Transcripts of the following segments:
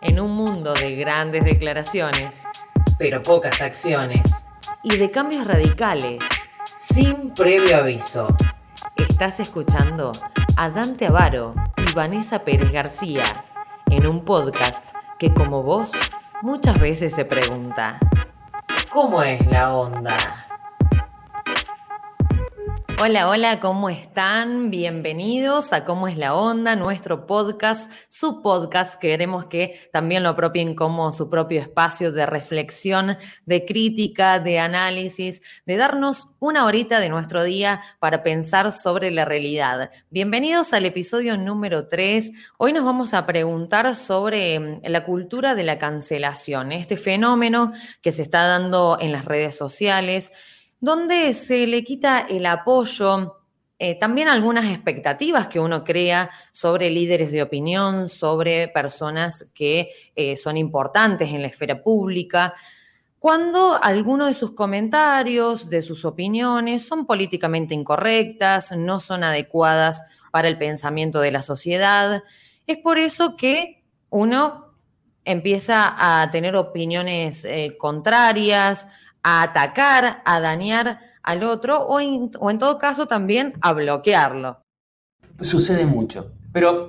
En un mundo de grandes declaraciones, pero pocas acciones, y de cambios radicales, sin previo aviso. Estás escuchando a Dante Avaro y Vanessa Pérez García en un podcast que como vos muchas veces se pregunta, ¿cómo es la onda? Hola, hola, ¿cómo están? Bienvenidos a Cómo es la Onda, nuestro podcast, su podcast. Queremos que también lo apropien como su propio espacio de reflexión, de crítica, de análisis, de darnos una horita de nuestro día para pensar sobre la realidad. Bienvenidos al episodio número 3. Hoy nos vamos a preguntar sobre mm, la cultura de la cancelación, este fenómeno que se está dando en las redes sociales donde se le quita el apoyo, eh, también algunas expectativas que uno crea sobre líderes de opinión, sobre personas que eh, son importantes en la esfera pública, cuando algunos de sus comentarios, de sus opiniones son políticamente incorrectas, no son adecuadas para el pensamiento de la sociedad. Es por eso que uno empieza a tener opiniones eh, contrarias, a atacar, a dañar al otro o en, todo caso también a bloquearlo. Sucede mucho, pero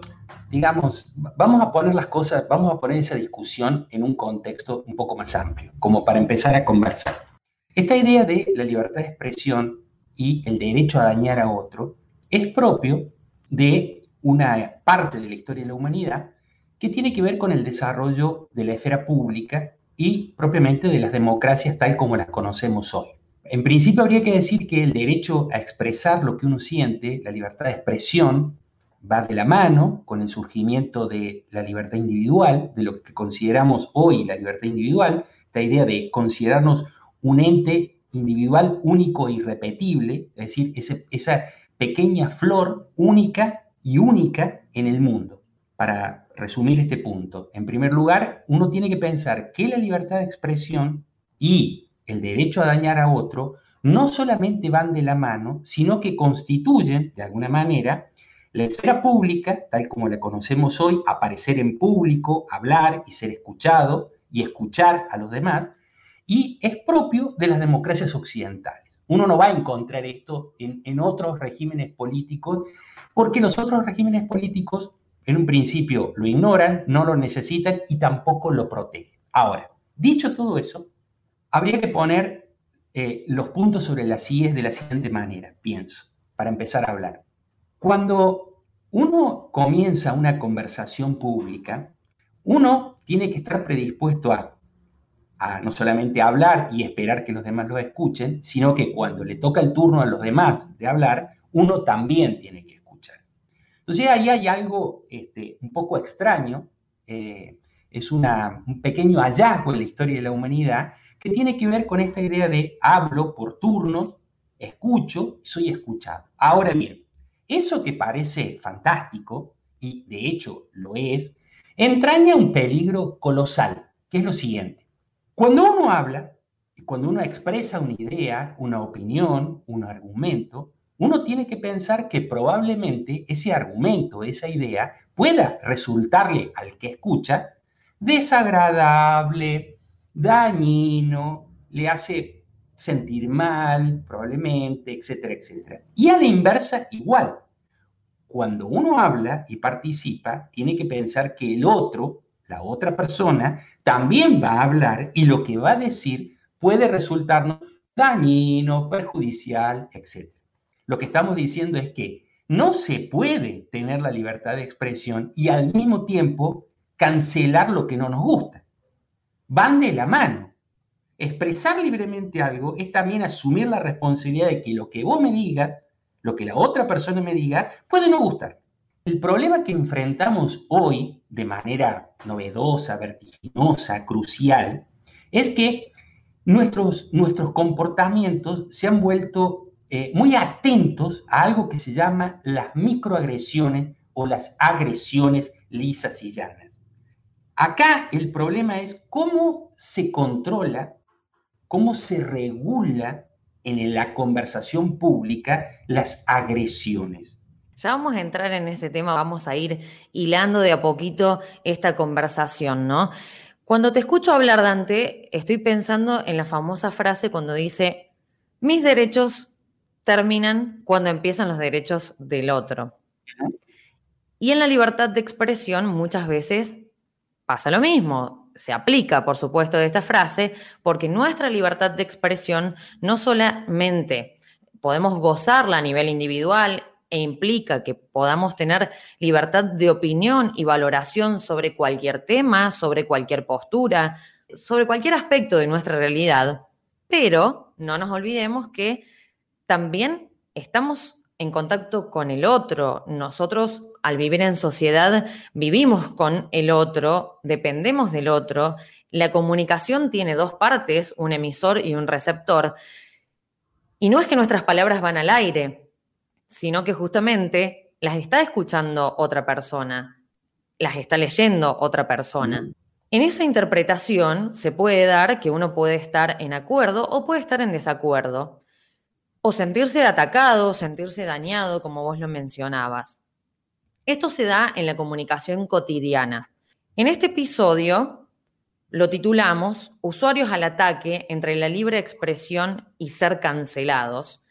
digamos, vamos a poner las cosas, vamos a poner esa discusión en un contexto un poco más amplio, como para empezar a conversar. Esta idea de la libertad de expresión y el derecho a dañar a otro es propio de una parte de la historia de la humanidad que tiene que ver con el desarrollo de la esfera pública y propiamente de las democracias tal como las conocemos hoy. En principio habría que decir que el derecho a expresar lo que uno siente, la libertad de expresión, va de la mano con el surgimiento de la libertad individual, de lo que consideramos hoy la libertad individual, esta idea de considerarnos un ente individual único e irrepetible, es decir, esa pequeña flor única y única en el mundo. Para resumir este punto. En primer lugar, uno tiene que pensar que la libertad de expresión y el derecho a dañar a otro no solamente van de la mano, sino que constituyen, de alguna manera, la esfera pública, tal como la conocemos hoy, aparecer en público, hablar y ser escuchado y escuchar a los demás, y es propio de las democracias occidentales. Uno no va a encontrar esto en, en otros regímenes políticos, porque los otros regímenes políticos en un principio lo ignoran, no lo necesitan y tampoco lo protegen. Ahora, dicho todo eso, habría que poner eh, los puntos sobre las IES de la siguiente manera, pienso, para empezar a hablar. Cuando uno comienza una conversación pública, uno tiene que estar predispuesto a, a no solamente hablar y esperar que los demás lo escuchen, sino que cuando le toca el turno a los demás de hablar, uno también tiene que entonces ahí hay algo este, un poco extraño, eh, es un pequeño hallazgo en la historia de la humanidad que tiene que ver con esta idea de hablo por turnos, escucho, soy escuchado. Ahora bien, eso que parece fantástico, y de hecho lo es, entraña un peligro colosal, que es lo siguiente. Cuando uno habla, cuando uno expresa una idea, una opinión, un argumento, uno tiene que pensar que probablemente ese argumento, esa idea, pueda resultarle al que escucha desagradable, dañino, le hace sentir mal, probablemente, etcétera, etcétera. Y a la inversa, igual. Cuando uno habla y participa, tiene que pensar que el otro, la otra persona, también va a hablar y lo que va a decir puede resultarnos dañino, perjudicial, etcétera. Lo que estamos diciendo es que no se puede tener la libertad de expresión y al mismo tiempo cancelar lo que no nos gusta. Van de la mano. Expresar libremente algo es también asumir la responsabilidad de que lo que vos me digas, lo que la otra persona me diga, puede no gustar. El problema que enfrentamos hoy de manera novedosa, vertiginosa, crucial, es que nuestros, nuestros comportamientos se han vuelto eh, muy atentos a algo que se llama las microagresiones o las agresiones lisas y llanas. Acá el problema es cómo se controla, cómo se regula en la conversación pública las agresiones. Ya vamos a entrar en ese tema, vamos a ir hilando de a poquito esta conversación, ¿no? Cuando te escucho hablar, Dante, estoy pensando en la famosa frase cuando dice, mis derechos terminan cuando empiezan los derechos del otro. Y en la libertad de expresión muchas veces pasa lo mismo. Se aplica, por supuesto, de esta frase, porque nuestra libertad de expresión no solamente podemos gozarla a nivel individual e implica que podamos tener libertad de opinión y valoración sobre cualquier tema, sobre cualquier postura, sobre cualquier aspecto de nuestra realidad, pero no nos olvidemos que también estamos en contacto con el otro. Nosotros al vivir en sociedad vivimos con el otro, dependemos del otro. La comunicación tiene dos partes, un emisor y un receptor. Y no es que nuestras palabras van al aire, sino que justamente las está escuchando otra persona, las está leyendo otra persona. En esa interpretación se puede dar que uno puede estar en acuerdo o puede estar en desacuerdo, o sentirse atacado, sentirse dañado, como vos lo mencionabas. Esto se da en la comunicación cotidiana. En este episodio lo titulamos Usuarios al ataque entre la libre expresión y ser cancelados,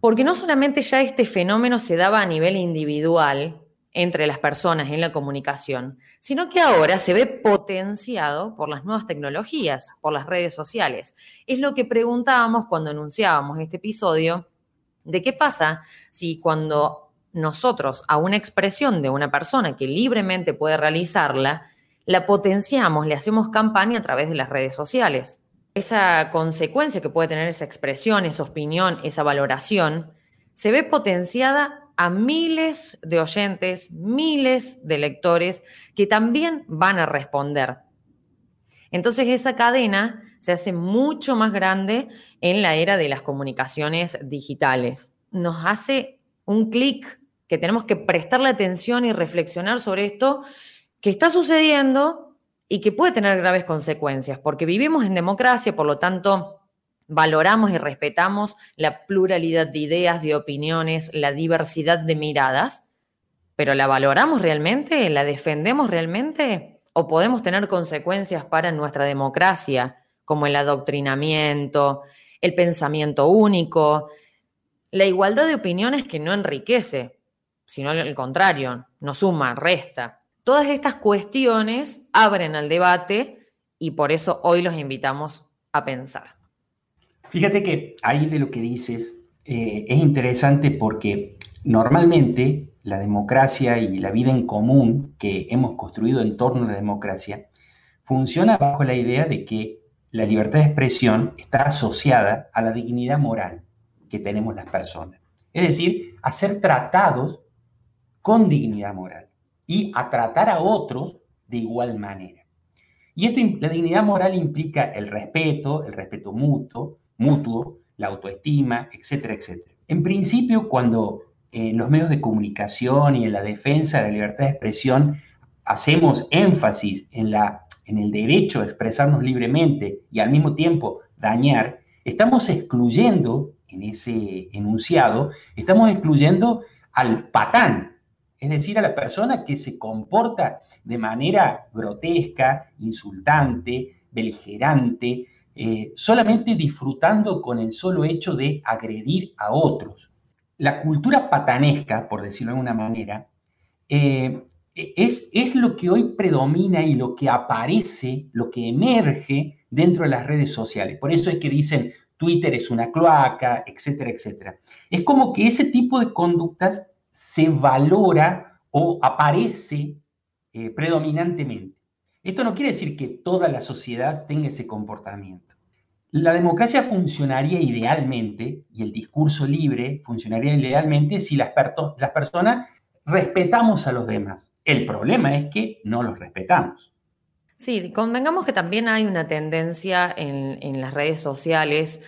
porque no solamente ya este fenómeno se daba a nivel individual entre las personas en la comunicación, sino que ahora se ve potenciado por las nuevas tecnologías, por las redes sociales. Es lo que preguntábamos cuando anunciábamos este episodio de qué pasa si cuando nosotros a una expresión de una persona que libremente puede realizarla, la potenciamos, le hacemos campaña a través de las redes sociales esa consecuencia que puede tener esa expresión, esa opinión, esa valoración, se ve potenciada a miles de oyentes, miles de lectores que también van a responder. Entonces esa cadena se hace mucho más grande en la era de las comunicaciones digitales. Nos hace un clic que tenemos que prestarle atención y reflexionar sobre esto que está sucediendo y que puede tener graves consecuencias, porque vivimos en democracia, por lo tanto, valoramos y respetamos la pluralidad de ideas, de opiniones, la diversidad de miradas, pero ¿la valoramos realmente? ¿La defendemos realmente? ¿O podemos tener consecuencias para nuestra democracia, como el adoctrinamiento, el pensamiento único, la igualdad de opiniones que no enriquece, sino al contrario, no suma, resta? Todas estas cuestiones abren al debate y por eso hoy los invitamos a pensar. Fíjate que ahí de lo que dices eh, es interesante porque normalmente la democracia y la vida en común que hemos construido en torno a la democracia funciona bajo la idea de que la libertad de expresión está asociada a la dignidad moral que tenemos las personas. Es decir, a ser tratados con dignidad moral y a tratar a otros de igual manera. Y esto, la dignidad moral implica el respeto, el respeto mutuo, mutuo, la autoestima, etcétera, etcétera. En principio, cuando en los medios de comunicación y en la defensa de la libertad de expresión hacemos énfasis en, la, en el derecho a expresarnos libremente y al mismo tiempo dañar, estamos excluyendo en ese enunciado, estamos excluyendo al patán, es decir, a la persona que se comporta de manera grotesca, insultante, beligerante, eh, solamente disfrutando con el solo hecho de agredir a otros. La cultura patanesca, por decirlo de alguna manera, eh, es, es lo que hoy predomina y lo que aparece, lo que emerge dentro de las redes sociales. Por eso es que dicen Twitter es una cloaca, etcétera, etcétera. Es como que ese tipo de conductas se valora o aparece eh, predominantemente. Esto no quiere decir que toda la sociedad tenga ese comportamiento. La democracia funcionaría idealmente y el discurso libre funcionaría idealmente si las, personas respetamos a los demás. El problema es que no los respetamos. Sí, convengamos que también hay una tendencia en, en, las redes sociales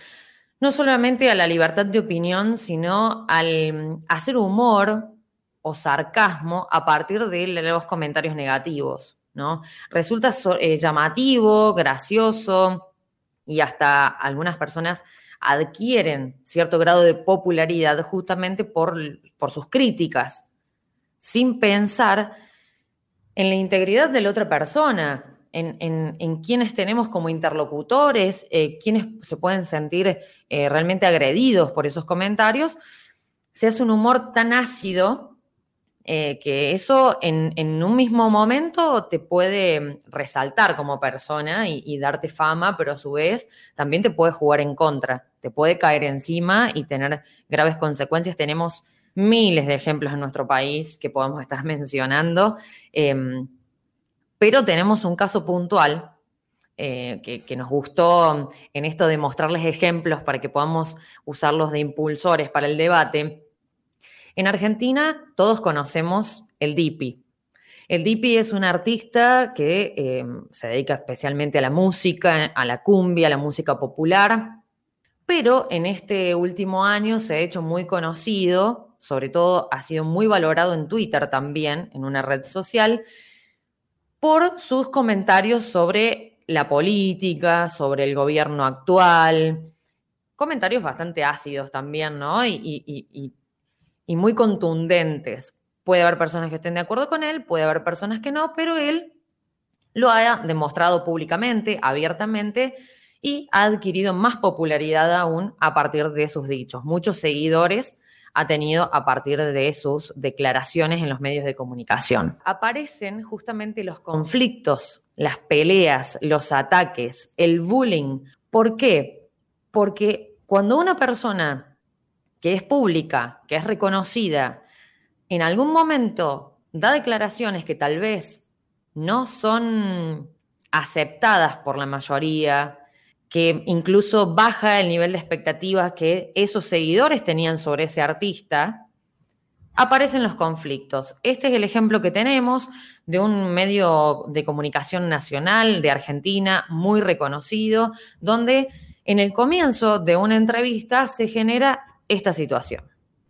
no solamente a la libertad de opinión, sino al hacer humor o sarcasmo a partir de los comentarios negativos, ¿no? Resulta eh, llamativo, gracioso y hasta algunas personas adquieren cierto grado de popularidad justamente por, por sus críticas, sin pensar en la integridad de la otra persona, en, quienes tenemos como interlocutores, eh, quienes se pueden sentir eh, realmente agredidos por esos comentarios, se hace un humor tan ácido eh, que eso en, un mismo momento te puede resaltar como persona y, darte fama, pero a su vez también te puede jugar en contra, te puede caer encima y tener graves consecuencias. Tenemos miles de ejemplos en nuestro país que podemos estar mencionando. Em, pero tenemos un caso puntual eh, que, nos gustó en esto de mostrarles ejemplos para que podamos usarlos de impulsores para el debate. En Argentina todos conocemos el DIPI. El DIPI es un artista que eh, se dedica especialmente a la música, a la cumbia, a la música popular, pero en este último año se ha hecho muy conocido, sobre todo ha sido muy valorado en Twitter también, en una red social, por sus comentarios sobre la política, sobre el gobierno actual, comentarios bastante ácidos también, ¿no? Y, muy contundentes. Puede haber personas que estén de acuerdo con él, puede haber personas que no, pero él lo ha demostrado públicamente, abiertamente, y ha adquirido más popularidad aún a partir de sus dichos. Muchos seguidores ha tenido a partir de sus declaraciones en los medios de comunicación. Aparecen justamente los conflictos, las peleas, los ataques, el bullying. ¿Por qué? Porque cuando una persona que es pública, que es reconocida, en algún momento da declaraciones que tal vez no son aceptadas por la mayoría, que incluso baja el nivel de expectativas que esos seguidores tenían sobre ese artista, aparecen los conflictos. Este es el ejemplo que tenemos de un medio de comunicación nacional de Argentina muy reconocido, donde en el comienzo de una entrevista se genera esta situación.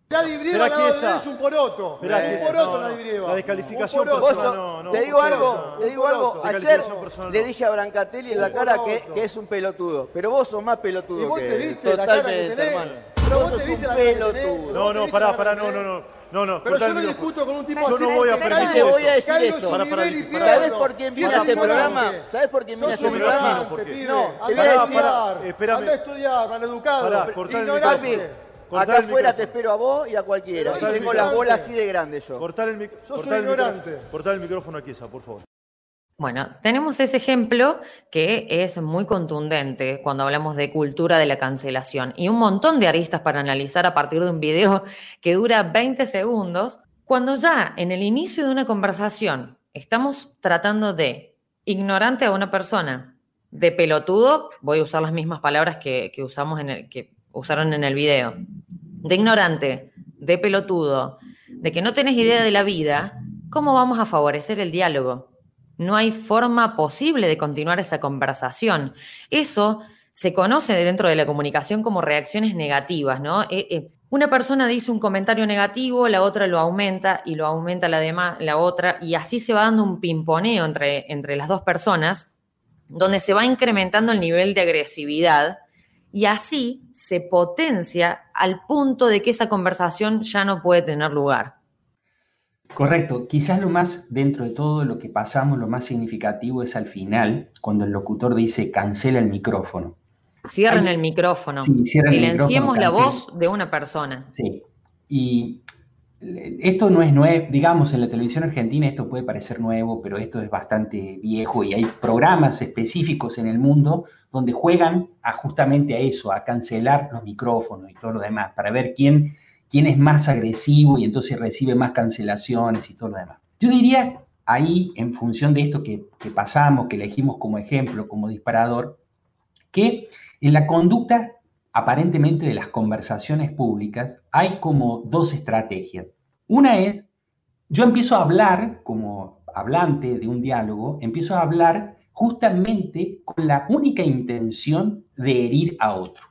La Dibrieva la es un poroto. un poroto la Dibrieva. La descalificación personal no, no, Te digo algo, te digo algo. Ayer le dije a Brancatelli en la cara que, que, es un pelotudo. Pero vos sos más pelotudo ¿Y vos que te viste la cara que hermano. Pero vos, sos un pelotudo. No, no, pará, pará, no, no, no. No, no, pero yo no discuto con un tipo así. Yo no voy a permitir Te voy a decir esto. Para, para, ¿Sabes por qué viene este programa? ¿Sabes por qué viene este programa? No, te voy a decir. Anda a estudiar, mal educado. Pará, cortar el Acá afuera te espero a vos y a cualquiera. y tengo las bolas así de grandes yo. Cortar el, ignorante. Cortar el micrófono aquí, esa, por favor. Bueno, tenemos ese ejemplo que es muy contundente cuando hablamos de cultura de la cancelación y un montón de aristas para analizar a partir de un video que dura 20 segundos, cuando ya en el inicio de una conversación estamos tratando de ignorante a una persona, de pelotudo, voy a usar las mismas palabras que, usamos en el, que usaron en el video, de ignorante, de pelotudo, de que no tenés idea de la vida, ¿cómo vamos a favorecer el diálogo? No hay forma posible de continuar esa conversación. Eso se conoce dentro de la comunicación como reacciones negativas, ¿no? Eh, eh, una persona dice un comentario negativo, la otra lo aumenta y lo aumenta la, demás, la otra, y así se va dando un pimponeo entre, entre las dos personas, donde se va incrementando el nivel de agresividad y así se potencia al punto de que esa conversación ya no puede tener lugar. Correcto, quizás lo más, dentro de todo lo que pasamos, lo más significativo es al final, cuando el locutor dice cancela el micrófono. Cierren el micrófono. Silenciemos la voz de una persona. Sí. Y esto no es nuevo, digamos, en la televisión argentina esto puede parecer nuevo, pero esto es bastante viejo y hay programas específicos en el mundo donde juegan a justamente a eso, a cancelar los micrófonos y todo lo demás, para ver quién, quién es más agresivo y entonces recibe más cancelaciones y todo lo demás. Yo diría ahí, en función de esto que, que pasamos, que elegimos como ejemplo, como disparador, que en la conducta aparentemente de las conversaciones públicas hay como dos estrategias. Una es, yo empiezo a hablar como hablante de un diálogo, empiezo a hablar justamente con la única intención de herir a otro.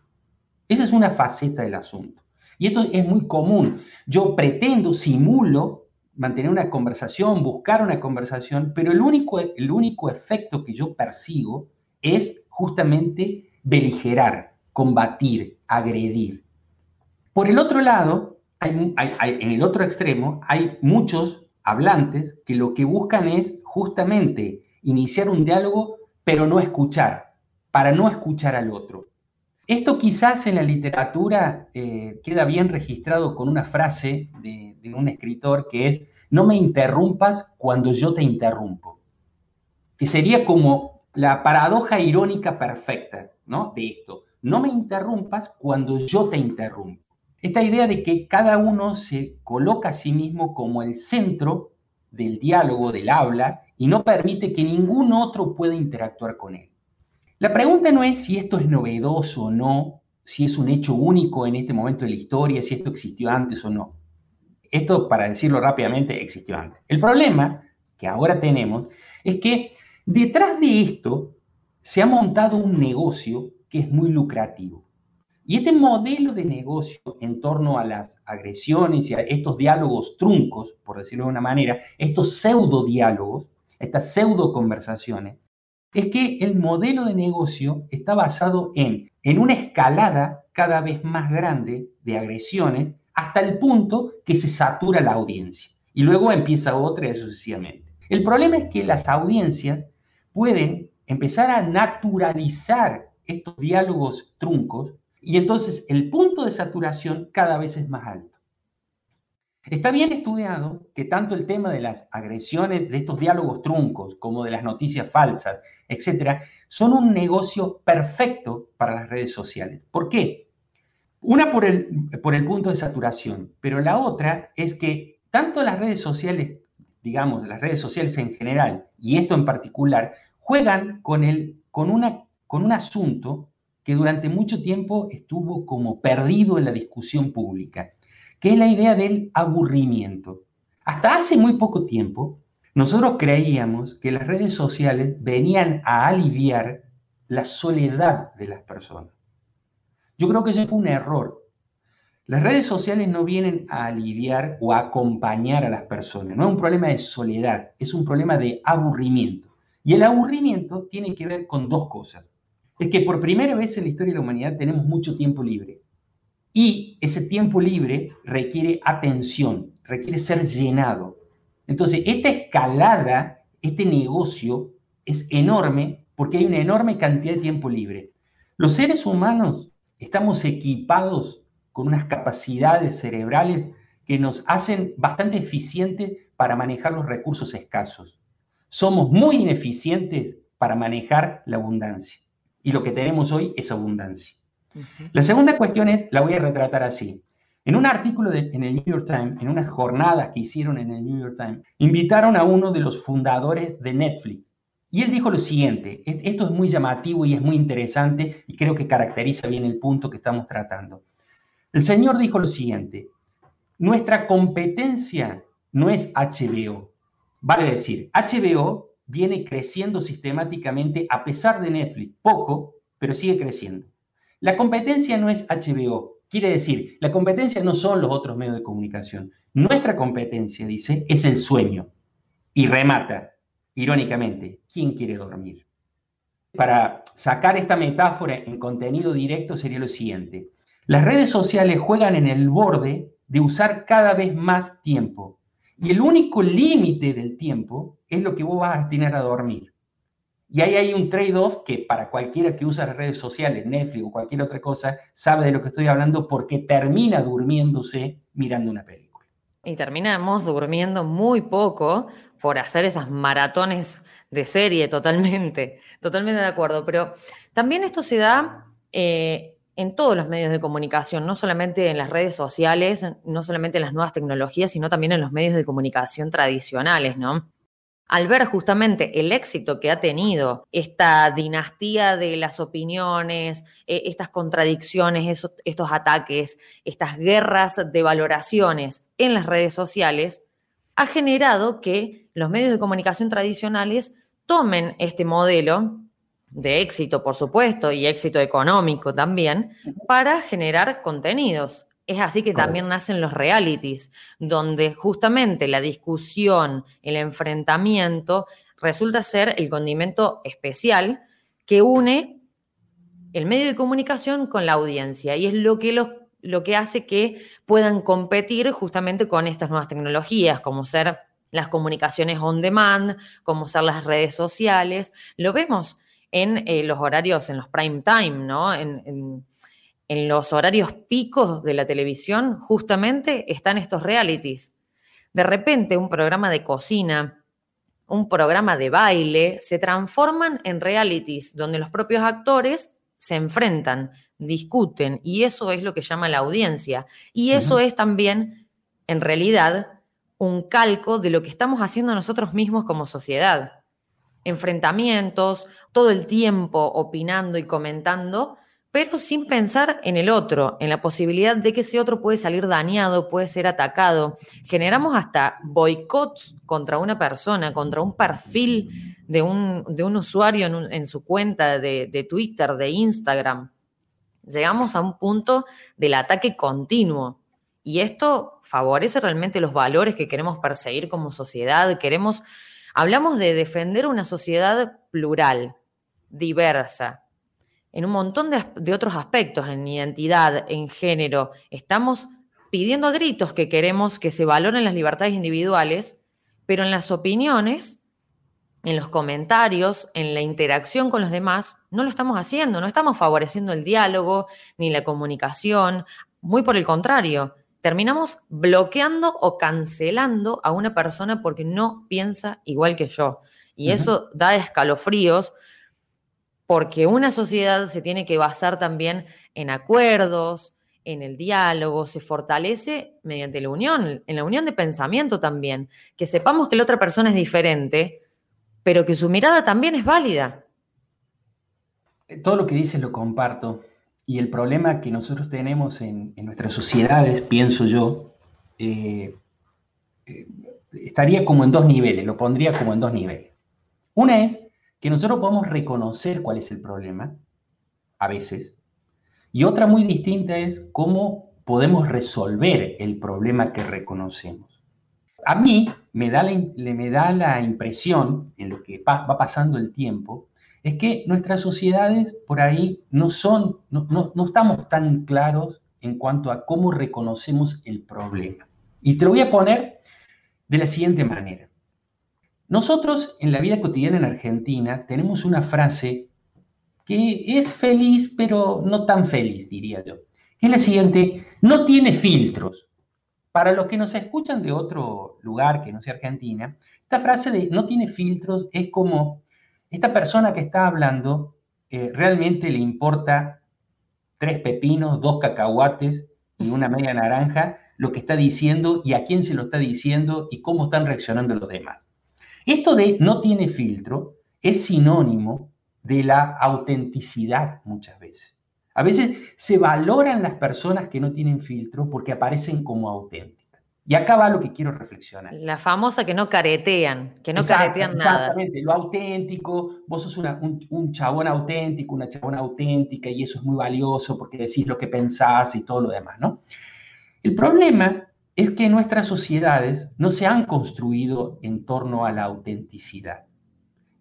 Esa es una faceta del asunto. Y esto es muy común. Yo pretendo, simulo mantener una conversación, buscar una conversación, pero el único, el único efecto que yo persigo es justamente beligerar, combatir, agredir. Por el otro lado, en el otro extremo, hay muchos hablantes que lo que buscan es justamente iniciar un diálogo, pero no escuchar, para no escuchar al otro. Esto quizás en la literatura eh, queda bien registrado con una frase de, de un escritor que es, no me interrumpas cuando yo te interrumpo, que sería como la paradoja irónica perfecta ¿no? de esto. No me interrumpas cuando yo te interrumpo. Esta idea de que cada uno se coloca a sí mismo como el centro del diálogo, del habla, y no permite que ningún otro pueda interactuar con él. La pregunta no es si esto es novedoso o no, si es un hecho único en este momento de la historia, si esto existió antes o no. Esto, para decirlo rápidamente, existió antes. El problema que ahora tenemos es que detrás de esto se ha montado un negocio que es muy lucrativo. Y este modelo de negocio en torno a las agresiones y a estos diálogos truncos, por decirlo de una manera, estos pseudo diálogos, estas pseudo conversaciones, es que el modelo de negocio está basado en, en una escalada cada vez más grande de agresiones hasta el punto que se satura la audiencia. Y luego empieza otra y sucesivamente. El problema es que las audiencias pueden empezar a naturalizar estos diálogos truncos y entonces el punto de saturación cada vez es más alto. Está bien estudiado que tanto el tema de las agresiones, de estos diálogos truncos, como de las noticias falsas, etcétera, son un negocio perfecto para las redes sociales. ¿Por qué? Una por el, por el punto de saturación, pero la otra es que tanto las redes sociales, digamos, las redes sociales en general, y esto en particular, juegan con, el, con, una, con un asunto que durante mucho tiempo estuvo como perdido en la discusión pública, que es la idea del aburrimiento. Hasta hace muy poco tiempo, nosotros creíamos que las redes sociales venían a aliviar la soledad de las personas. Yo creo que ese fue un error. Las redes sociales no vienen a aliviar o a acompañar a las personas. No es un problema de soledad, es un problema de aburrimiento. Y el aburrimiento tiene que ver con dos cosas es que por primera vez en la historia de la humanidad tenemos mucho tiempo libre. Y ese tiempo libre requiere atención, requiere ser llenado. Entonces, esta escalada, este negocio es enorme porque hay una enorme cantidad de tiempo libre. Los seres humanos estamos equipados con unas capacidades cerebrales que nos hacen bastante eficientes para manejar los recursos escasos. Somos muy ineficientes para manejar la abundancia y lo que tenemos hoy es abundancia. La segunda cuestión es, la voy a retratar así. En un artículo en el New York Times, en unas jornadas que hicieron en el New York Times, invitaron a uno de los fundadores de Netflix. Y él dijo lo siguiente, esto es muy llamativo y es muy interesante y creo que caracteriza bien el punto que estamos tratando. El señor dijo lo siguiente, nuestra competencia no es HBO. Vale decir, HBO viene creciendo sistemáticamente a pesar de Netflix, poco, pero sigue creciendo. La competencia no es HBO, quiere decir, la competencia no son los otros medios de comunicación. Nuestra competencia, dice, es el sueño. Y remata, irónicamente, ¿quién quiere dormir? Para sacar esta metáfora en contenido directo sería lo siguiente. Las redes sociales juegan en el borde de usar cada vez más tiempo y el único límite del tiempo es lo que vos vas a destinar a dormir. Y ahí hay un trade-off que para cualquiera que usa las redes sociales, Netflix o cualquier otra cosa, sabe de lo que estoy hablando porque termina durmiéndose mirando una película. Y terminamos durmiendo muy poco por hacer esas maratones de serie, totalmente, totalmente de acuerdo. Pero también esto se da eh, en todos los medios de comunicación, no solamente en las redes sociales, no solamente en las nuevas tecnologías, sino también en los medios de comunicación tradicionales. Al ver justamente el éxito que ha tenido esta dinastía de las opiniones, e, estas contradicciones, estos ataques, estas guerras de valoraciones en las redes sociales, ha generado que los medios de comunicación tradicionales tomen este modelo de éxito, por supuesto, y éxito económico también, para generar contenidos. Es así que también nacen los realities, donde justamente la discusión, el enfrentamiento, resulta ser el condimento especial que une el medio de comunicación con la audiencia y es lo que, lo que hace que puedan competir justamente con estas nuevas tecnologías, como ser las comunicaciones on demand, como ser las redes sociales. Lo vemos en eh, los horarios, en los prime time, ¿no? En, en los horarios picos de la televisión, justamente están estos realities. De repente, un programa de cocina, un programa de baile, se transforman en realities donde los propios actores se enfrentan, discuten, y eso es lo que llama la audiencia. Y eso es también, en realidad, un calco de lo que estamos haciendo nosotros mismos como sociedad. Enfrentamientos, todo el tiempo opinando y comentando, pero sin pensar en el otro, en la posibilidad de que ese otro puede salir dañado, puede ser atacado. Generamos hasta boicots contra una persona, contra un perfil de un, de un usuario en, su cuenta de, de Twitter, de Instagram. Llegamos a un punto del ataque continuo. Y esto favorece realmente los valores que queremos perseguir como sociedad. Queremos, hablamos de defender una sociedad plural, diversa, en un montón de, otros aspectos, en identidad, en género. Estamos pidiendo a gritos que queremos que se valoren las libertades individuales, pero en las opiniones, en los comentarios, en la interacción con los demás, no lo estamos haciendo, no estamos favoreciendo el diálogo ni la comunicación, muy por el contrario, terminamos bloqueando o cancelando a una persona porque no piensa igual que yo. Y eso da escalofríos porque una sociedad se tiene que basar también en acuerdos, en el diálogo, se fortalece mediante la unión, en la unión de pensamiento también, que sepamos que la otra persona es diferente, pero que su mirada también es válida. Todo lo que dices lo comparto. Y el problema que nosotros tenemos en, nuestras sociedades, pienso yo, eh, eh, estaría como en dos niveles, lo pondría como en dos niveles. Una es que nosotros podemos reconocer cuál es el problema, a veces, y otra muy distinta es cómo podemos resolver el problema que reconocemos. A mí me da la, me da la impresión, en lo que va pasando el tiempo, es que nuestras sociedades por ahí no son, no, estamos tan claros en cuanto a cómo reconocemos el problema. Y te lo voy a poner de la siguiente manera. Nosotros en la vida cotidiana en Argentina tenemos una frase que es feliz, pero no tan feliz, diría yo. Es la siguiente, no tiene filtros. Para los que nos escuchan de otro lugar que no sea Argentina, esta frase de no tiene filtros es como esta persona que está hablando eh, realmente le importa tres pepinos, dos cacahuates y una media naranja lo que está diciendo y a quién se lo está diciendo y cómo están reaccionando los demás. Esto de no tiene filtro es sinónimo de la autenticidad muchas veces. A veces se valoran las personas que no tienen filtro porque aparecen como auténticas. Y acá va lo que quiero reflexionar. La famosa que no caretean, que no caretean nada. Exactamente, lo auténtico, vos sos un, un, chabón auténtico, una chabona auténtica y eso es muy valioso porque decís lo que pensás y todo lo demás, ¿no? El problema es que nuestras sociedades no se han construido en torno a la autenticidad.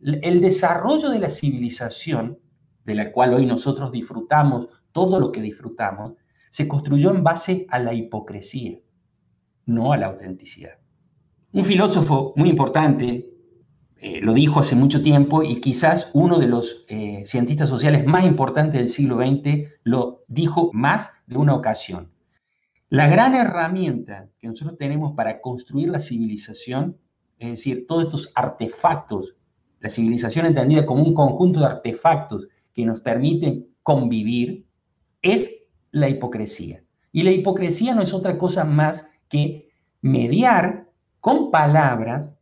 El desarrollo de la civilización, de la cual hoy nosotros disfrutamos todo lo que disfrutamos, se construyó en base a la hipocresía, no a la autenticidad. Un filósofo muy importante eh, lo dijo hace mucho tiempo y quizás uno de los eh, cientistas sociales más importantes del siglo XX lo dijo más de una ocasión. La gran herramienta que nosotros tenemos para construir la civilización, es decir, todos estos artefactos, la civilización entendida como un conjunto de artefactos que nos permiten convivir, es la hipocresía. Y la hipocresía no es otra cosa más que mediar con palabras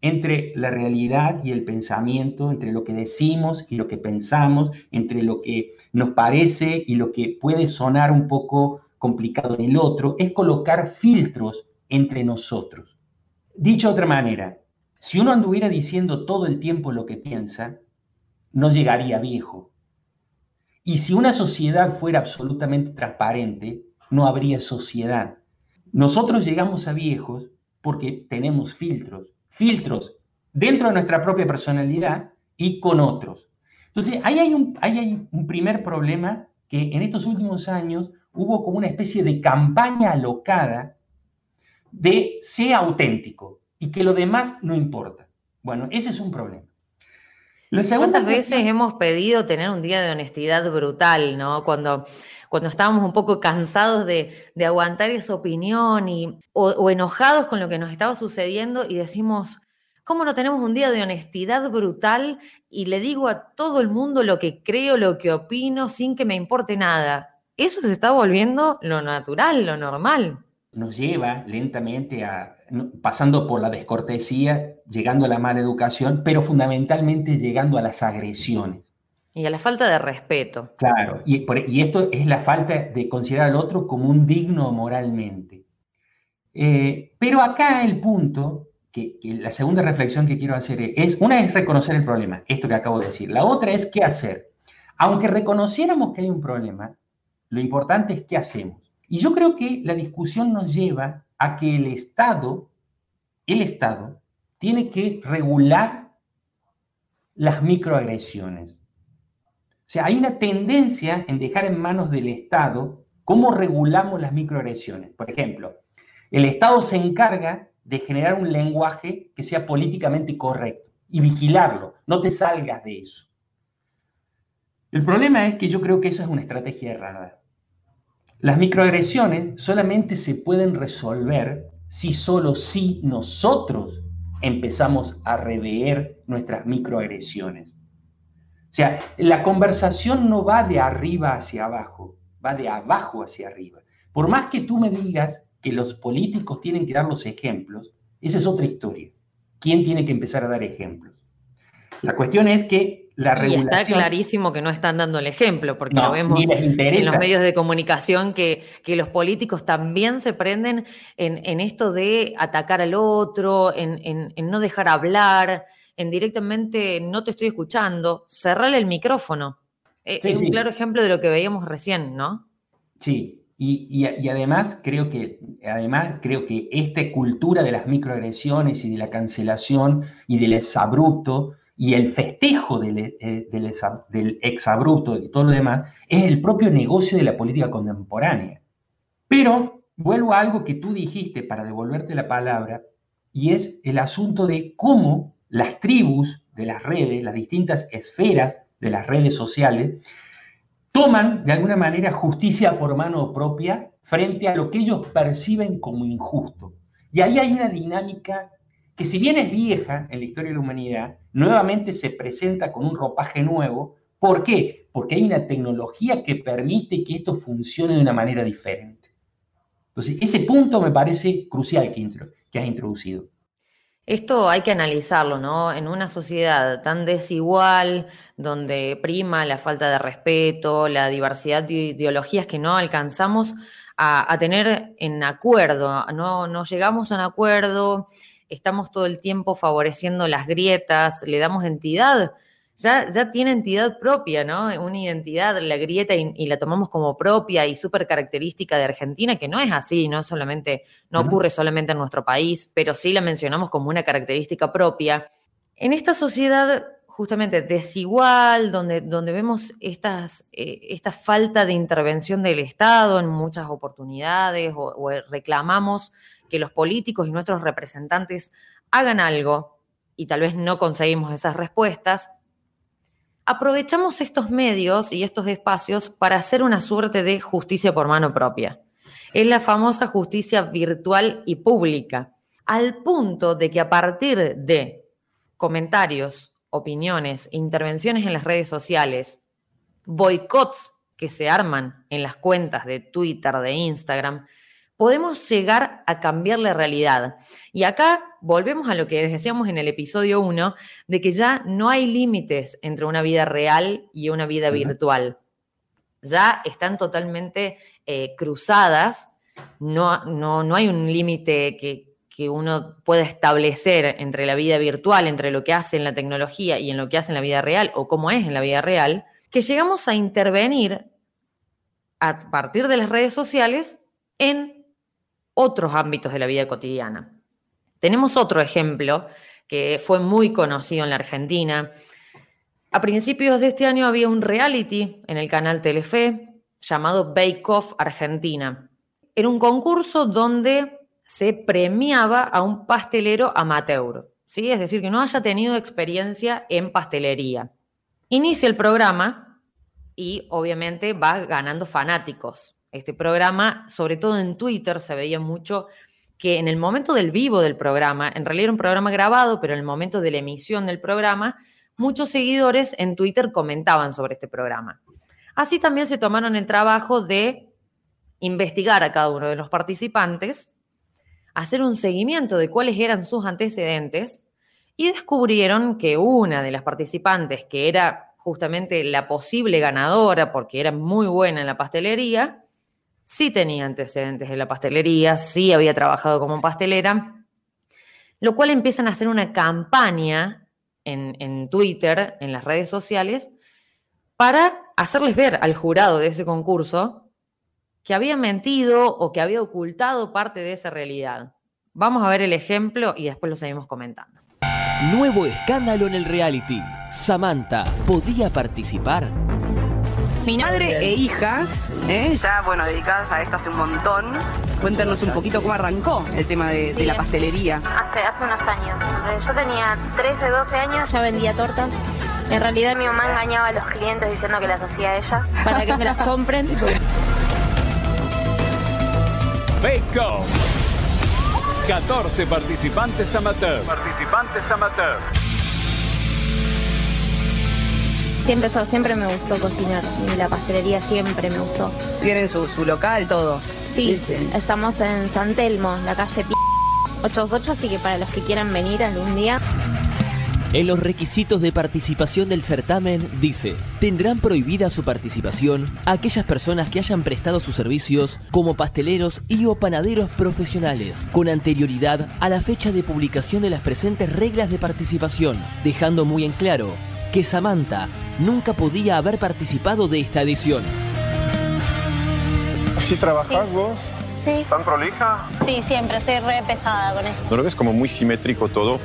entre la realidad y el pensamiento, entre lo que decimos y lo que pensamos, entre lo que nos parece y lo que puede sonar un poco complicado en el otro, es colocar filtros entre nosotros. Dicho de otra manera, si uno anduviera diciendo todo el tiempo lo que piensa, no llegaría viejo. Y si una sociedad fuera absolutamente transparente, no habría sociedad. Nosotros llegamos a viejos porque tenemos filtros, filtros dentro de nuestra propia personalidad y con otros. Entonces, ahí hay un, primer problema que en estos últimos años hubo como una especie de campaña alocada de ser auténtico y que lo demás no importa. Bueno, ese es un problema. ¿Cuántas veces hemos pedido tener un día de honestidad brutal, ¿no? Cuando, cuando estábamos un poco cansados de, aguantar esa opinión y, o, enojados con lo que nos estaba sucediendo y decimos, ¿cómo no tenemos un día de honestidad brutal y le digo a todo el mundo lo que creo, lo que opino, sin que me importe nada? Eso se está volviendo lo natural, lo normal nos lleva lentamente a, pasando por la descortesía, llegando a la mala educación, pero fundamentalmente llegando a las agresiones. Y a la falta de respeto. Claro, y, y esto es la falta de considerar al otro como un digno moralmente. Eh, pero acá el punto, que, que, la segunda reflexión que quiero hacer es, una es reconocer el problema, esto que acabo de decir, la otra es qué hacer. Aunque reconociéramos que hay un problema, lo importante es qué hacemos. Y yo creo que la discusión nos lleva a que el Estado, el Estado, tiene que regular las microagresiones. O sea, hay una tendencia en dejar en manos del Estado cómo regulamos las microagresiones. Por ejemplo, el Estado se encarga de generar un lenguaje que sea políticamente correcto y vigilarlo. No te salgas de eso. El problema es que yo creo que esa es una estrategia errada. Las microagresiones solamente se pueden resolver si solo si nosotros empezamos a rever nuestras microagresiones. O sea, la conversación no va de arriba hacia abajo, va de abajo hacia arriba. Por más que tú me digas que los políticos tienen que dar los ejemplos, esa es otra historia. ¿Quién tiene que empezar a dar ejemplos? La cuestión es que y está clarísimo que no están dando el ejemplo, porque lo vemos en los medios de comunicación que, los políticos también se prenden en, esto de atacar al otro, en, no dejar hablar, en directamente no te estoy escuchando, cerrarle el micrófono. E, es un claro ejemplo de lo que veíamos recién, ¿no? Sí, y, además, creo que, además creo que esta cultura de las microagresiones y de la cancelación y del exabrupto y el festejo del, eh, del, exabrupto y todo lo demás es el propio negocio de la política contemporánea. Pero vuelvo a algo que tú dijiste para devolverte la palabra, y es el asunto de cómo las tribus de las redes, las distintas esferas de las redes sociales, toman de alguna manera justicia por mano propia frente a lo que ellos perciben como injusto. Y ahí hay una dinámica que si bien es vieja en la historia de la humanidad, nuevamente se presenta con un ropaje nuevo. ¿Por qué? Porque hay una tecnología que permite que esto funcione de una manera diferente. Entonces, ese punto me parece crucial que, que has introducido. Esto hay que analizarlo, ¿no? En una sociedad tan desigual, donde prima la falta de respeto, la diversidad de ideologías que no alcanzamos a, tener en acuerdo, no, no llegamos a un acuerdo, estamos todo el tiempo favoreciendo las grietas, le damos entidad, ya, ya tiene entidad propia, ¿no? Una identidad, la grieta, y, la tomamos como propia y súper característica de Argentina, que no es así, no solamente, no ocurre solamente en nuestro país, pero sí la mencionamos como una característica propia. En esta sociedad justamente desigual, donde, donde vemos estas, eh, esta falta de intervención del Estado en muchas oportunidades o reclamamos que los políticos y nuestros representantes hagan algo y tal vez no conseguimos esas respuestas, aprovechamos estos medios y estos espacios para hacer una suerte de justicia por mano propia. Es la famosa justicia virtual y pública, al punto de que a partir de comentarios, opiniones, intervenciones en las redes sociales, boicots que se arman en las cuentas de Twitter, de Instagram, podemos llegar a cambiar la realidad. Y acá volvemos a lo que decíamos en el episodio 1, de que ya no hay límites entre una vida real y una vida virtual. Ya están totalmente eh, cruzadas, no, no, no hay un límite que, que uno pueda establecer entre la vida virtual, entre lo que hace en la tecnología y en lo que hace en la vida real o cómo es en la vida real, que llegamos a intervenir a partir de las redes sociales en otros ámbitos de la vida cotidiana. Tenemos otro ejemplo que fue muy conocido en la Argentina, A principios de este año había un reality en el canal Telefe llamado Bake Off Argentina. Era un concurso donde se premiaba a un pastelero amateur, ¿sí? es decir, que no haya tenido experiencia en pastelería. Inicia el programa y obviamente va ganando fanáticos. Este programa, sobre todo en Twitter, se veía mucho que en el momento del vivo del programa, en realidad era un programa grabado, pero en el momento de la emisión del programa, muchos seguidores en Twitter comentaban sobre este programa. Así también se tomaron el trabajo de investigar a cada uno de los participantes, hacer un seguimiento de cuáles eran sus antecedentes y descubrieron que una de las participantes, que era justamente la posible ganadora porque era muy buena en la pastelería, sí tenía antecedentes en la pastelería, sí había trabajado como pastelera, lo cual empiezan a hacer una campaña en, en Twitter, en las redes sociales, para hacerles ver al jurado de ese concurso que había mentido o que había ocultado parte de esa realidad. Vamos a ver el ejemplo y después lo seguimos comentando. Nuevo escándalo en el reality. Samantha, ¿podía participar? Mi madre e hija, ¿eh? ya bueno, dedicadas a esto hace un montón. Cuéntanos un poquito cómo arrancó el tema de, la pastelería. Hace, hace unos años. Yo tenía 13, 12 años, ya vendía tortas. En realidad mi mamá engañaba a los clientes diciendo que las hacía ella para que me las compren. Bake 14 participantes amateur. Participantes amateur. Siempre, siempre me gustó cocinar y la pastelería siempre me gustó. ¿Tienen su, local, todo? Sí, estamos en San Telmo, la calle P 88, así que para los que quieran venir algún día. En los requisitos de participación del certamen dice, tendrán prohibida su participación aquellas personas que hayan prestado sus servicios como pasteleros y o panaderos profesionales con anterioridad a la fecha de publicación de las presentes reglas de participación, dejando muy en claro que Samantha nunca podía haber participado de esta edición. ¿Así trabajás vos? Sí. ¿Tan prolija? Sí, siempre, soy re pesada con eso. ¿No lo ves como muy simétrico todo?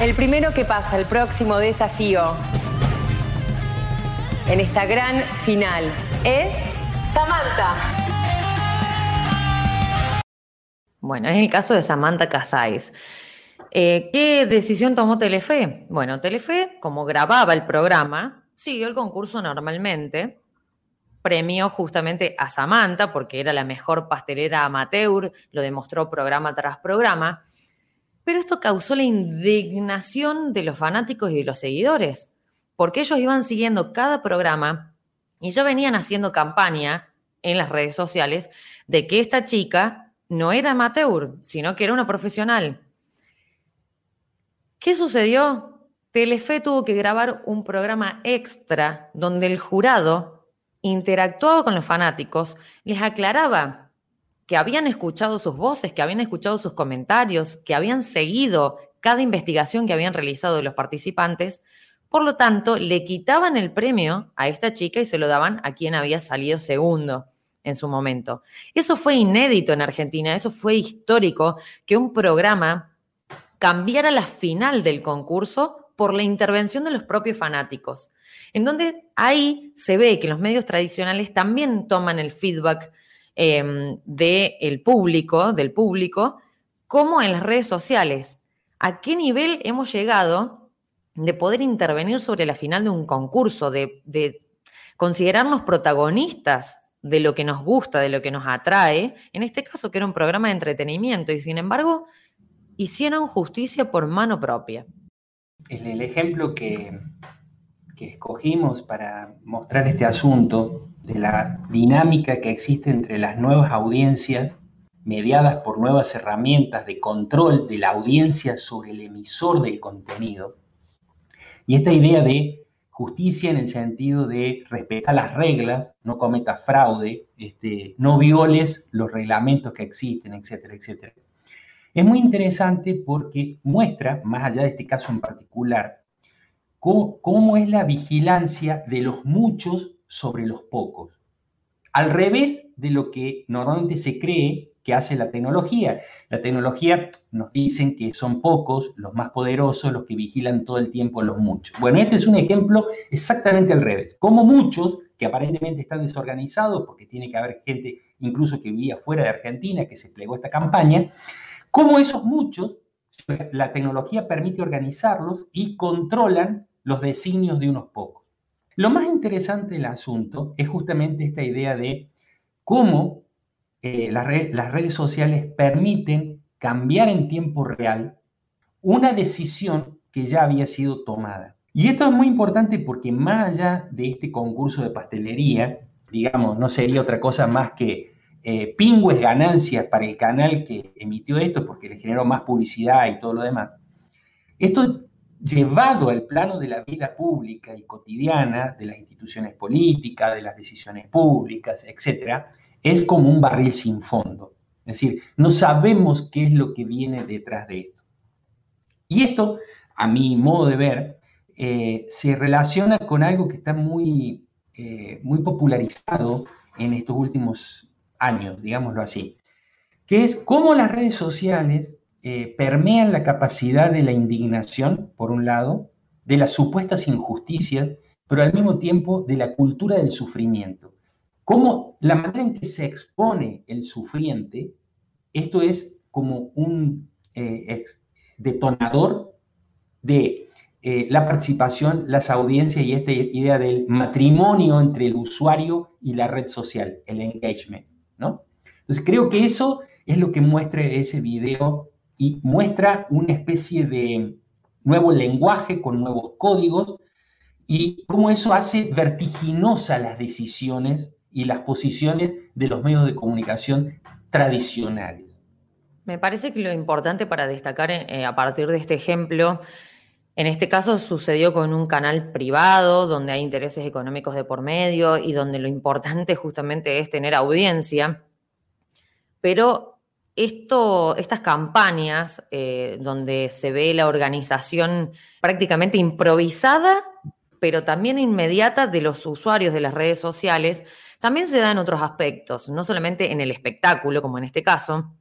El primero que pasa, el próximo desafío en esta gran final es Samantha. Bueno, es el caso de Samantha Casais. Eh, ¿Qué decisión tomó Telefe? Bueno, Telefe, como grababa el programa, siguió el concurso normalmente, premió justamente a Samantha porque era la mejor pastelera amateur, lo demostró programa tras programa, pero esto causó la indignación de los fanáticos y de los seguidores, porque ellos iban siguiendo cada programa y ya venían haciendo campaña en las redes sociales de que esta chica no era amateur, sino que era una profesional. ¿Qué sucedió? Telefe tuvo que grabar un programa extra donde el jurado interactuaba con los fanáticos, les aclaraba que habían escuchado sus voces, que habían escuchado sus comentarios, que habían seguido cada investigación que habían realizado los participantes. Por lo tanto, le quitaban el premio a esta chica y se lo daban a quien había salido segundo en su momento. Eso fue inédito en Argentina, eso fue histórico, que un programa cambiara la final del concurso por la intervención de los propios fanáticos. En donde ahí se ve que los medios tradicionales también toman el feedback em, del público, del público, como en las redes sociales. ¿A qué nivel hemos llegado de poder intervenir sobre la final de un concurso, de, de considerarnos protagonistas de lo que nos gusta, de lo que nos atrae, en este caso que era un programa de entretenimiento, y sin embargo hicieron justicia por mano propia. El, el ejemplo que, escogimos para mostrar este asunto de la dinámica que existe entre las nuevas audiencias mediadas por nuevas herramientas de control de la audiencia sobre el emisor del contenido. Y esta idea de justicia en el sentido de respetar las reglas, no cometas fraude, este, no violes los reglamentos que existen, etcétera, etcétera. Es muy interesante porque muestra, más allá de este caso en particular, cómo, es la vigilancia de los muchos sobre los pocos. Al revés de lo que normalmente se cree que hace la tecnología. La tecnología nos dicen que son pocos, los más poderosos, los que vigilan todo el tiempo los muchos. Bueno, este es un ejemplo exactamente al revés. Como muchos, que aparentemente están desorganizados, porque tiene que haber gente incluso que vivía fuera de Argentina, que se plegó esta campaña, como esos muchos, la tecnología permite organizarlos y controlan los designios de unos pocos. Lo más interesante del asunto es justamente esta idea de cómo eh, las, las redes sociales permiten cambiar en tiempo real una decisión que ya había sido tomada. Y esto es muy importante porque más allá de este concurso de pastelería, digamos, no sería otra cosa más que eh, pingües ganancias para el canal que emitió esto porque le generó más publicidad y todo lo demás. Esto llevado al plano de la vida pública y cotidiana, de las instituciones políticas, de las decisiones públicas, etcétera, es como un barril sin fondo. Es decir, no sabemos qué es lo que viene detrás de esto. Y esto, a mi modo de ver, eh, se relaciona con algo que está muy, eh, muy popularizado en estos últimos años, digámoslo así, que es cómo las redes sociales eh, permean la capacidad de la indignación, por un lado, de las supuestas injusticias, pero al mismo tiempo de la cultura del sufrimiento. Cómo la manera en que se expone el sufriente, esto es como un eh, detonador de eh, la participación, las audiencias y esta idea del matrimonio entre el usuario y la red social, el engagement, ¿no? Entonces creo que eso es lo que muestra ese video y muestra una especie de nuevo lenguaje con nuevos códigos y cómo eso hace vertiginosas las decisiones y las posiciones de los medios de comunicación tradicionales. Me parece que lo importante para destacar eh, a partir de este ejemplo, en este caso sucedió con un canal privado donde hay intereses económicos de por medio y donde lo importante justamente es tener audiencia, pero esto, estas campañas eh, donde se ve la organización prácticamente improvisada, pero también inmediata de los usuarios de las redes sociales, también se da en otros aspectos, no solamente en el espectáculo, como en este caso,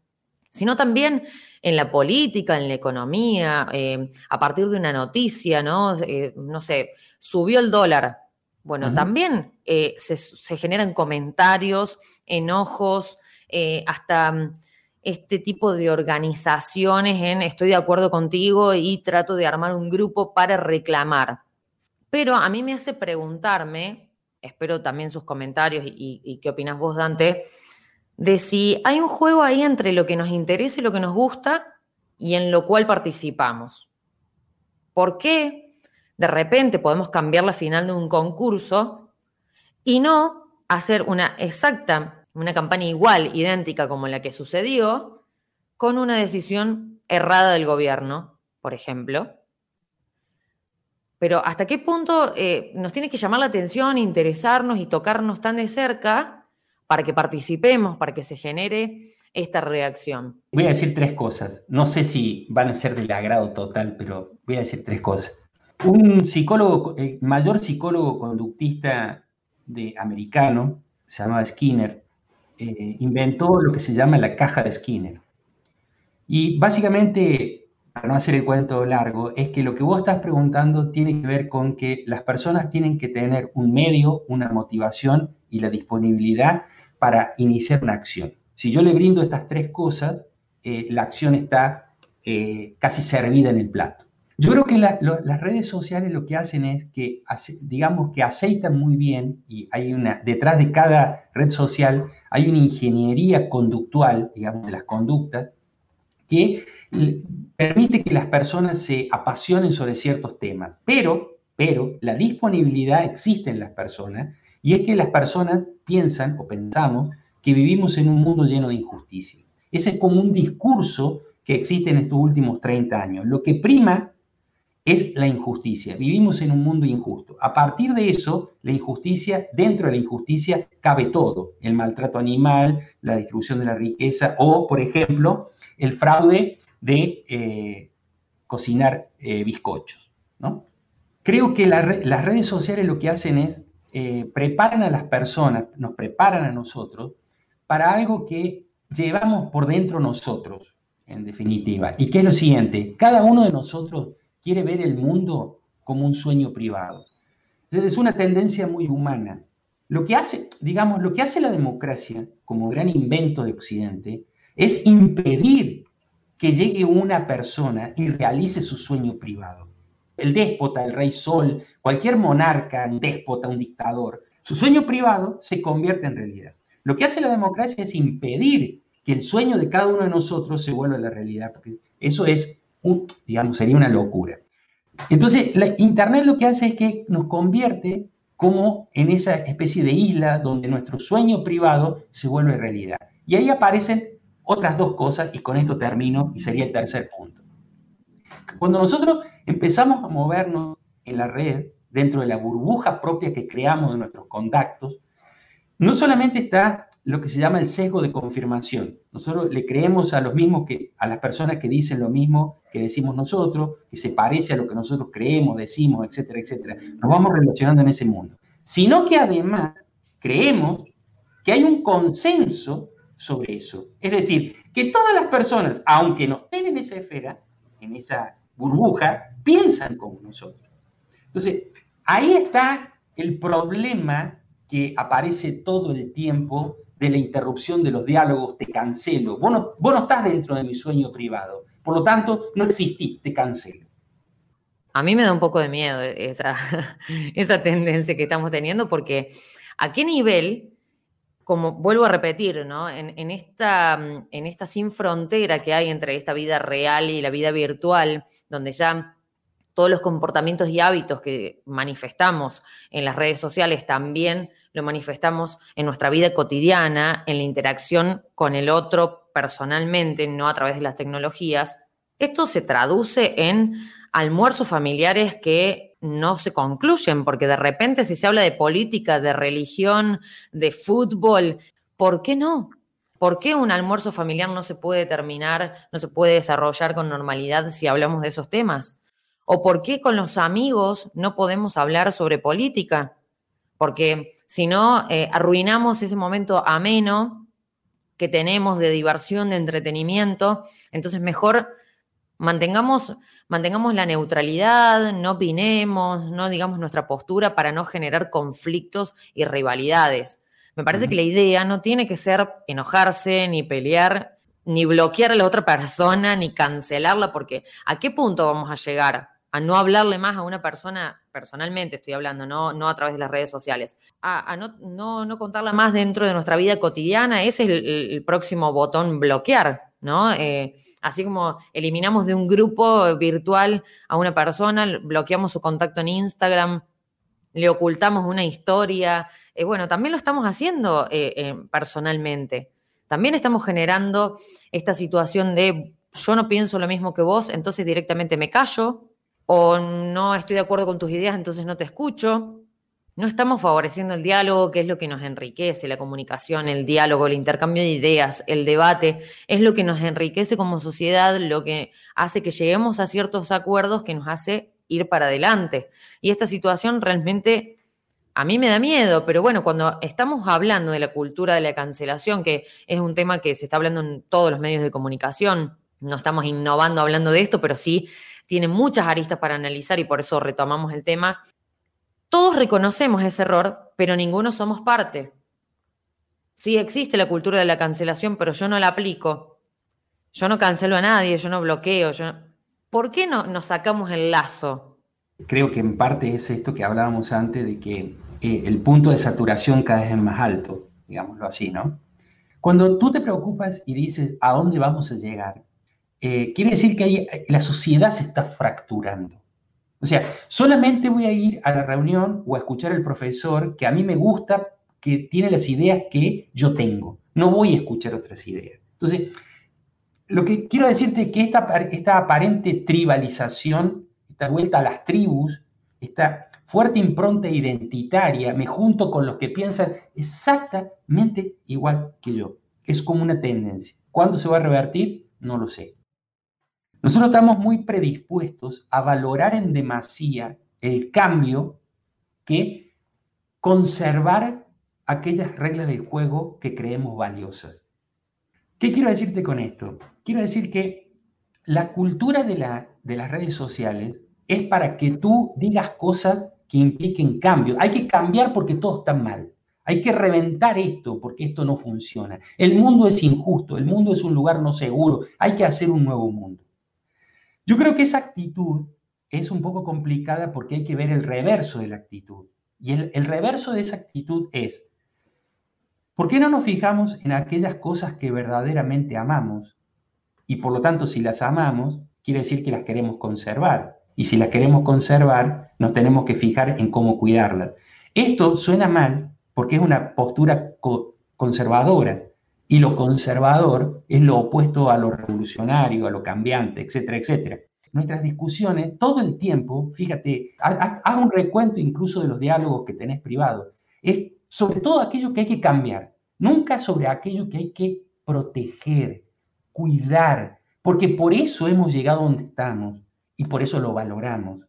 sino también en la política, en la economía, eh, a partir de una noticia, ¿no? Eh, no sé, subió el dólar. Bueno, también eh, se, generan comentarios, enojos, hasta mm, este tipo de organizaciones en estoy de acuerdo contigo y trato de armar un grupo para reclamar. Pero a mí me hace preguntarme, espero también sus comentarios y, qué opinas vos, Dante, de si hay un juego ahí entre lo que nos interesa y lo que nos gusta y en lo cual participamos. ¿Por qué de repente podemos cambiar la final de un concurso y no hacer una exacta, una campaña igual, idéntica como la que sucedió, con una decisión errada del gobierno, por ejemplo? Pero ¿hasta qué punto eh, nos tiene que llamar la atención, interesarnos y tocarnos tan de cerca para que participemos, para que se genere esta reacción? Voy a decir tres cosas. No sé si van a ser del agrado total, pero voy a decir tres cosas. Un psicólogo, el mayor psicólogo conductista de americano, se llamaba Skinner, eh, inventó lo que se llama la caja de Skinner. Y básicamente para no hacer el cuento largo, es que lo que vos estás preguntando tiene que ver con que las personas tienen que tener un medio, una motivación y la disponibilidad para iniciar una acción. Si yo le brindo estas tres cosas, eh, la acción está eh, casi servida en el plato. Yo creo que las redes sociales lo que hacen es que, digamos, que aceitan muy bien y hay una, detrás de cada red social hay una ingeniería conductual, digamos, de las conductas, que permite que las personas se apasionen sobre ciertos temas, pero, pero la disponibilidad existe en las personas y es que las personas piensan o pensamos que vivimos en un mundo lleno de injusticia. Ese es como un discurso que existe en estos últimos 30 años. Lo que prima es la injusticia. Vivimos en un mundo injusto. A partir de eso, la injusticia, dentro de la injusticia cabe todo. El maltrato animal, la distribución de la riqueza o, por ejemplo, el fraude de eh, cocinar eh, bizcochos. ¿no? Creo que las redes sociales lo que hacen es eh, preparan a las personas, nos preparan a nosotros para algo que llevamos por dentro nosotros, en definitiva. Y que es lo siguiente, cada uno de nosotros quiere ver el mundo como un sueño privado. Entonces es una tendencia muy humana. Lo que hace, digamos, lo que hace la democracia como gran invento de Occidente es impedir que llegue una persona y realice su sueño privado. El déspota, el rey sol, cualquier monarca, un déspota, un dictador, su sueño privado se convierte en realidad. Lo que hace la democracia es impedir que el sueño de cada uno de nosotros se vuelva la realidad, porque eso es, digamos, sería una locura. Entonces, la, Internet lo que hace es que nos convierte como en esa especie de isla donde nuestro sueño privado se vuelve realidad. Y ahí aparecen otras dos cosas, y con esto termino, y sería el tercer punto. Cuando nosotros empezamos a movernos en la red, dentro de la burbuja propia que creamos de nuestros contactos, no solamente está lo que se llama el sesgo de confirmación. Nosotros le creemos a los mismos que a las personas que dicen lo mismo que decimos nosotros, que se parece a lo que nosotros creemos, decimos, etcétera, etcétera. Nos vamos relacionando en ese mundo. Sino que además creemos que hay un consenso sobre eso. Es decir, que todas las personas, aunque no estén en esa esfera, en esa burbuja, piensan como nosotros. Entonces, ahí está el problema que aparece todo el tiempo de la interrupción de los diálogos, te cancelo. Vos no, estás dentro de mi sueño privado. Por lo tanto, no existís, te cancelo. A mí me da un poco de miedo esa tendencia que estamos teniendo porque a qué nivel como vuelvo a repetir. En, esta, en esta sin frontera que hay entre esta vida real y la vida virtual, donde ya todos los comportamientos y hábitos que manifestamos en las redes sociales también lo manifestamos en nuestra vida cotidiana, en la interacción con el otro personalmente, no a través de las tecnologías. Esto se traduce en almuerzos familiares que no se concluyen, porque de repente si se habla de política, de religión, de fútbol, ¿por qué no? ¿Por qué un almuerzo familiar no se puede terminar, no se puede desarrollar con normalidad si hablamos de esos temas? ¿O por qué con los amigos no podemos hablar sobre política? Porque si no, eh, arruinamos ese momento ameno que tenemos de diversión, de entretenimiento. Entonces, mejor mantengamos mantengamos la neutralidad, no opinemos, no digamos nuestra postura para no generar conflictos y rivalidades. Me parece que la idea no tiene que ser enojarse, ni pelear, ni bloquear a la otra persona, ni cancelarla, porque ¿a qué punto vamos a llegar? A no hablarle más a una persona, personalmente estoy hablando, no, no a través de las redes sociales, a, no, no, contarla más dentro de nuestra vida cotidiana, ese es el, próximo botón bloquear, ¿no? Eh, Así como eliminamos de un grupo virtual a una persona, bloqueamos su contacto en Instagram, le ocultamos una historia. Eh, bueno, también lo estamos haciendo eh, eh, personalmente. También estamos generando esta situación de yo no pienso lo mismo que vos, entonces directamente me callo, o no estoy de acuerdo con tus ideas, entonces no te escucho. No estamos favoreciendo el diálogo, que es lo que nos enriquece, la comunicación, el diálogo, el intercambio de ideas, el debate, es lo que nos enriquece como sociedad, lo que hace que lleguemos a ciertos acuerdos que nos hace ir para adelante. Y esta situación realmente a mí me da miedo, pero bueno, cuando estamos hablando de la cultura de la cancelación, que es un tema que se está hablando en todos los medios de comunicación, no estamos innovando hablando de esto, pero sí tiene muchas aristas para analizar y por eso retomamos el tema todos reconocemos ese error, pero ninguno somos parte. Sí existe la cultura de la cancelación, pero yo no la aplico. Yo no cancelo a nadie, yo no bloqueo. Yo... ¿Por qué no nos sacamos el lazo? Creo que en parte es esto que hablábamos antes de que eh, el punto de saturación cada vez es más alto, digámoslo así, ¿no? Cuando tú te preocupas y dices a dónde vamos a llegar, eh, quiere decir que la sociedad se está fracturando. O sea, solamente voy a ir a la reunión o a escuchar al profesor que a mí me gusta, que tiene las ideas que yo tengo. No voy a escuchar otras ideas. Entonces, lo que quiero decirte es que esta, aparente tribalización, esta vuelta a las tribus, esta fuerte impronta identitaria, me junto con los que piensan exactamente igual que yo. Es como una tendencia. ¿Cuándo se va a revertir? No lo sé. Nosotros estamos muy predispuestos a valorar en demasía el cambio que conservar aquellas reglas del juego que creemos valiosas. ¿Qué quiero decirte con esto? Quiero decir que la cultura de, la, de las redes sociales es para que tú digas cosas que impliquen cambio. Hay que cambiar porque todo está mal. Hay que reventar esto porque esto no funciona. El mundo es injusto, el mundo es un lugar no seguro. Hay que hacer un nuevo mundo. Yo creo que esa actitud es un poco complicada porque hay que ver el reverso de la actitud. Y el, reverso de esa actitud es, ¿por qué no nos fijamos en aquellas cosas que verdaderamente amamos? Y por lo tanto, si las amamos, quiere decir que las queremos conservar. Y si las queremos conservar, nos tenemos que fijar en cómo cuidarlas. Esto suena mal porque es una postura conservadora. Y lo conservador es lo opuesto a lo revolucionario, a lo cambiante, etcétera, etcétera. Nuestras discusiones, todo el tiempo, fíjate, haz un recuento incluso de los diálogos que tenés privados, es sobre todo aquello que hay que cambiar, nunca sobre aquello que hay que proteger, cuidar, porque por eso hemos llegado donde estamos y por eso lo valoramos.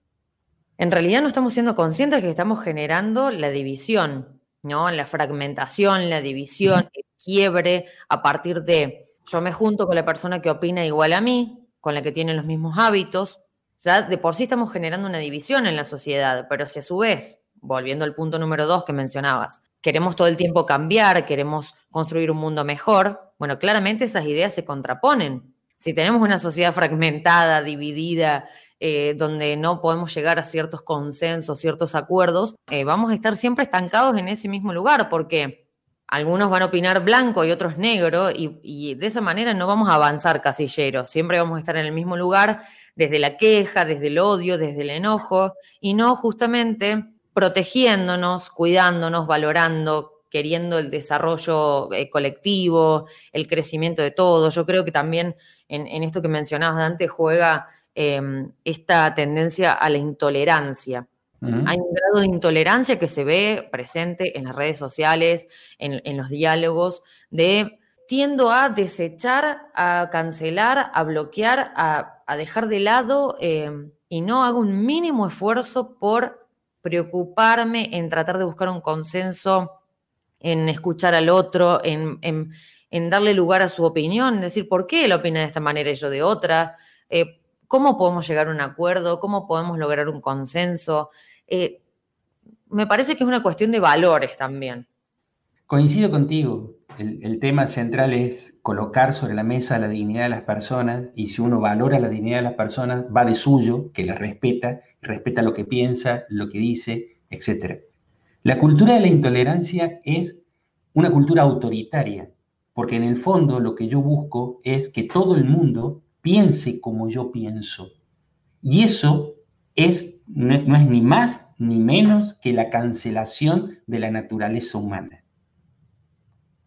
En realidad no estamos siendo conscientes de que estamos generando la división, ¿no? La fragmentación, la división, el quiebre a partir de yo me junto con la persona que opina igual a mí, con la que tiene los mismos hábitos. Ya de por sí estamos generando una división en la sociedad, pero si a su vez, volviendo al punto número dos que mencionabas, queremos todo el tiempo cambiar, queremos construir un mundo mejor, bueno, claramente esas ideas se contraponen. Si tenemos una sociedad fragmentada, dividida, eh, donde no podemos llegar a ciertos consensos, ciertos acuerdos, eh, vamos a estar siempre estancados en ese mismo lugar, porque algunos van a opinar blanco y otros negro, y, de esa manera no vamos a avanzar casilleros, siempre vamos a estar en el mismo lugar, desde la queja, desde el odio, desde el enojo, y no justamente protegiéndonos, cuidándonos, valorando, queriendo el desarrollo eh, colectivo, el crecimiento de todos. Yo creo que también en, esto que mencionabas antes juega em, esta tendencia a la intolerancia. Hay un grado de intolerancia que se ve presente en las redes sociales, en, los diálogos, de tiendo a desechar, a cancelar, a bloquear, a, a dejar de lado em, y no hago un mínimo esfuerzo por preocuparme en tratar de buscar un consenso, en escuchar al otro, en, darle lugar a su opinión, decir por qué él opina de esta manera y yo de otra, eh, cómo podemos llegar a un acuerdo, cómo podemos lograr un consenso. Eh, me parece que es una cuestión de valores también. Coincido contigo. El, tema central es colocar sobre la mesa la dignidad de las personas y si uno valora la dignidad de las personas, va de suyo, que la respeta, respeta lo que piensa, lo que dice, etc. La cultura de la intolerancia es una cultura autoritaria, porque en el fondo lo que yo busco es que todo el mundo piense como yo pienso. Y eso es, no es ni más ni menos que la cancelación de la naturaleza humana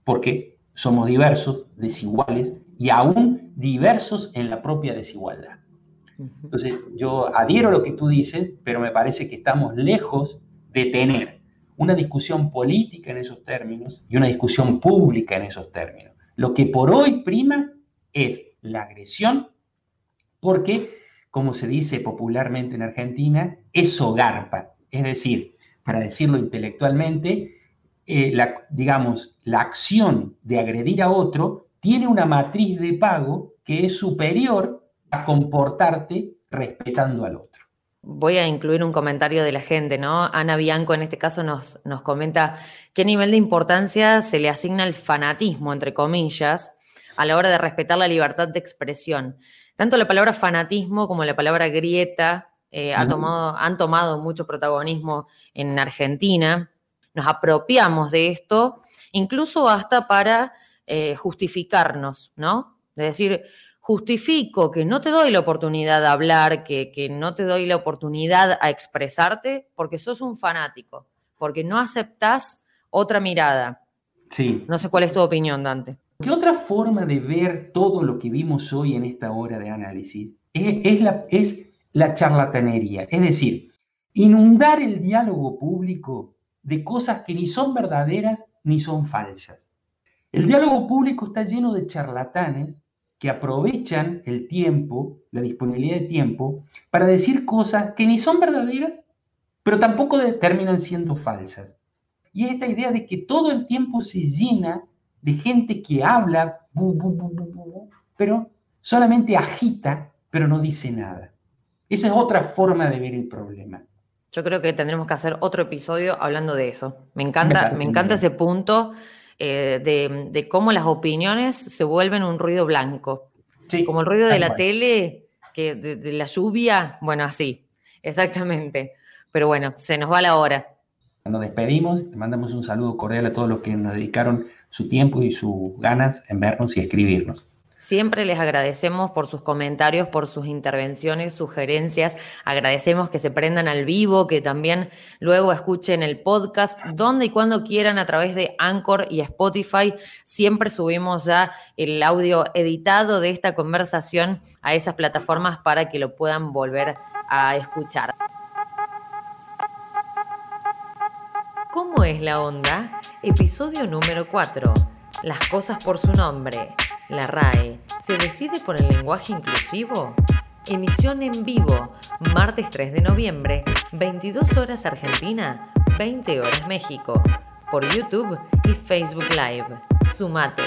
porque somos diversos, desiguales y aún diversos en la propia desigualdad. Entonces, yo adhiero a lo que tú dices, pero me parece que estamos lejos de tener una discusión política en esos términos y una discusión pública en esos términos. Lo que por hoy prima es la agresión, porque, como se dice popularmente en Argentina, eso garpa. Es decir, para decirlo intelectualmente, eh, la, digamos, la acción de agredir a otro tiene una matriz de pago que es superior a comportarte respetando al otro. Voy a incluir un comentario de la gente, ¿no? Ana Bianco en este caso nos, nos comenta qué nivel de importancia se le asigna al fanatismo, entre comillas, a la hora de respetar la libertad de expresión. Tanto la palabra fanatismo como la palabra grieta eh, ha tomado, han tomado mucho protagonismo en Argentina nos apropiamos de esto, incluso hasta para eh, justificarnos, ¿no? Es decir, justifico que no te doy la oportunidad de hablar, que, que no te doy la oportunidad a expresarte porque sos un fanático, porque no aceptás otra mirada. Sí. No sé cuál es tu opinión, Dante. ¿Qué otra forma de ver todo lo que vimos hoy en esta hora de análisis? Es, la, es la charlatanería, es decir, inundar el diálogo público de cosas que ni son verdaderas ni son falsas. El diálogo público está lleno de charlatanes que aprovechan el tiempo, la disponibilidad de tiempo, para decir cosas que ni son verdaderas, pero tampoco terminan siendo falsas. Y es esta idea de que todo el tiempo se llena de gente que habla pero solamente agita, pero no dice nada. Esa es otra forma de ver el problema. Yo creo que tendremos que hacer otro episodio hablando de eso. Me encanta, me, encanta ese punto eh, de, cómo las opiniones se vuelven un ruido blanco. Como el ruido de la tele, que de, la lluvia, bueno, así, exactamente. Pero bueno, se nos va la hora. Nos despedimos, le mandamos un saludo cordial a todos los que nos dedicaron su tiempo y sus ganas en vernos y escribirnos. Siempre les agradecemos por sus comentarios, por sus intervenciones, sugerencias. Agradecemos que se prendan al vivo, que también luego escuchen el podcast donde y cuando quieran a través de Anchor y Spotify. Siempre subimos ya el audio editado de esta conversación a esas plataformas para que lo puedan volver a escuchar. ¿Cómo es la onda? Episodio número 4. Las cosas por su nombre. La RAE se decide por el lenguaje inclusivo. Emisión en vivo, martes 3 de noviembre, 22 horas Argentina, 20 horas México, por YouTube y Facebook Live. Sumate.